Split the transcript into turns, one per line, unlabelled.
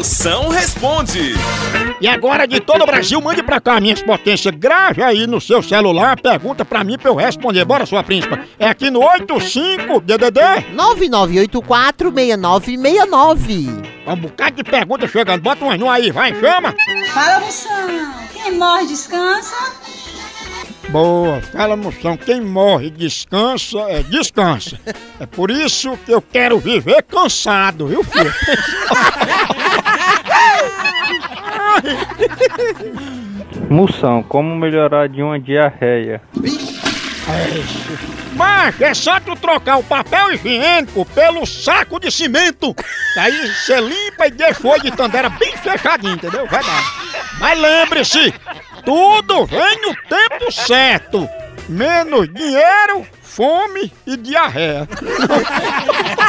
Moção responde.
E agora de todo o Brasil, mande pra cá minhas potências. Grave aí no seu celular, pergunta pra mim pra eu responder. Bora, sua príncipa. É aqui no 85 DDD.
99846969.
Um bocado de pergunta chegando. Bota um no aí, vai, chama.
Fala, moção. Quem morre descansa?
Boa, fala moção, quem morre descansa, é descansa. É por isso que eu quero viver cansado, viu filho?
Moção, como melhorar de uma diarreia?
Mas é só tu trocar o papel higiênico pelo saco de cimento. Aí você limpa e deixa o olho de tandera bem fechadinho, entendeu? Vai dar. Mas lembre-se, tudo vem no tempo certo. Menos dinheiro, fome e diarreia.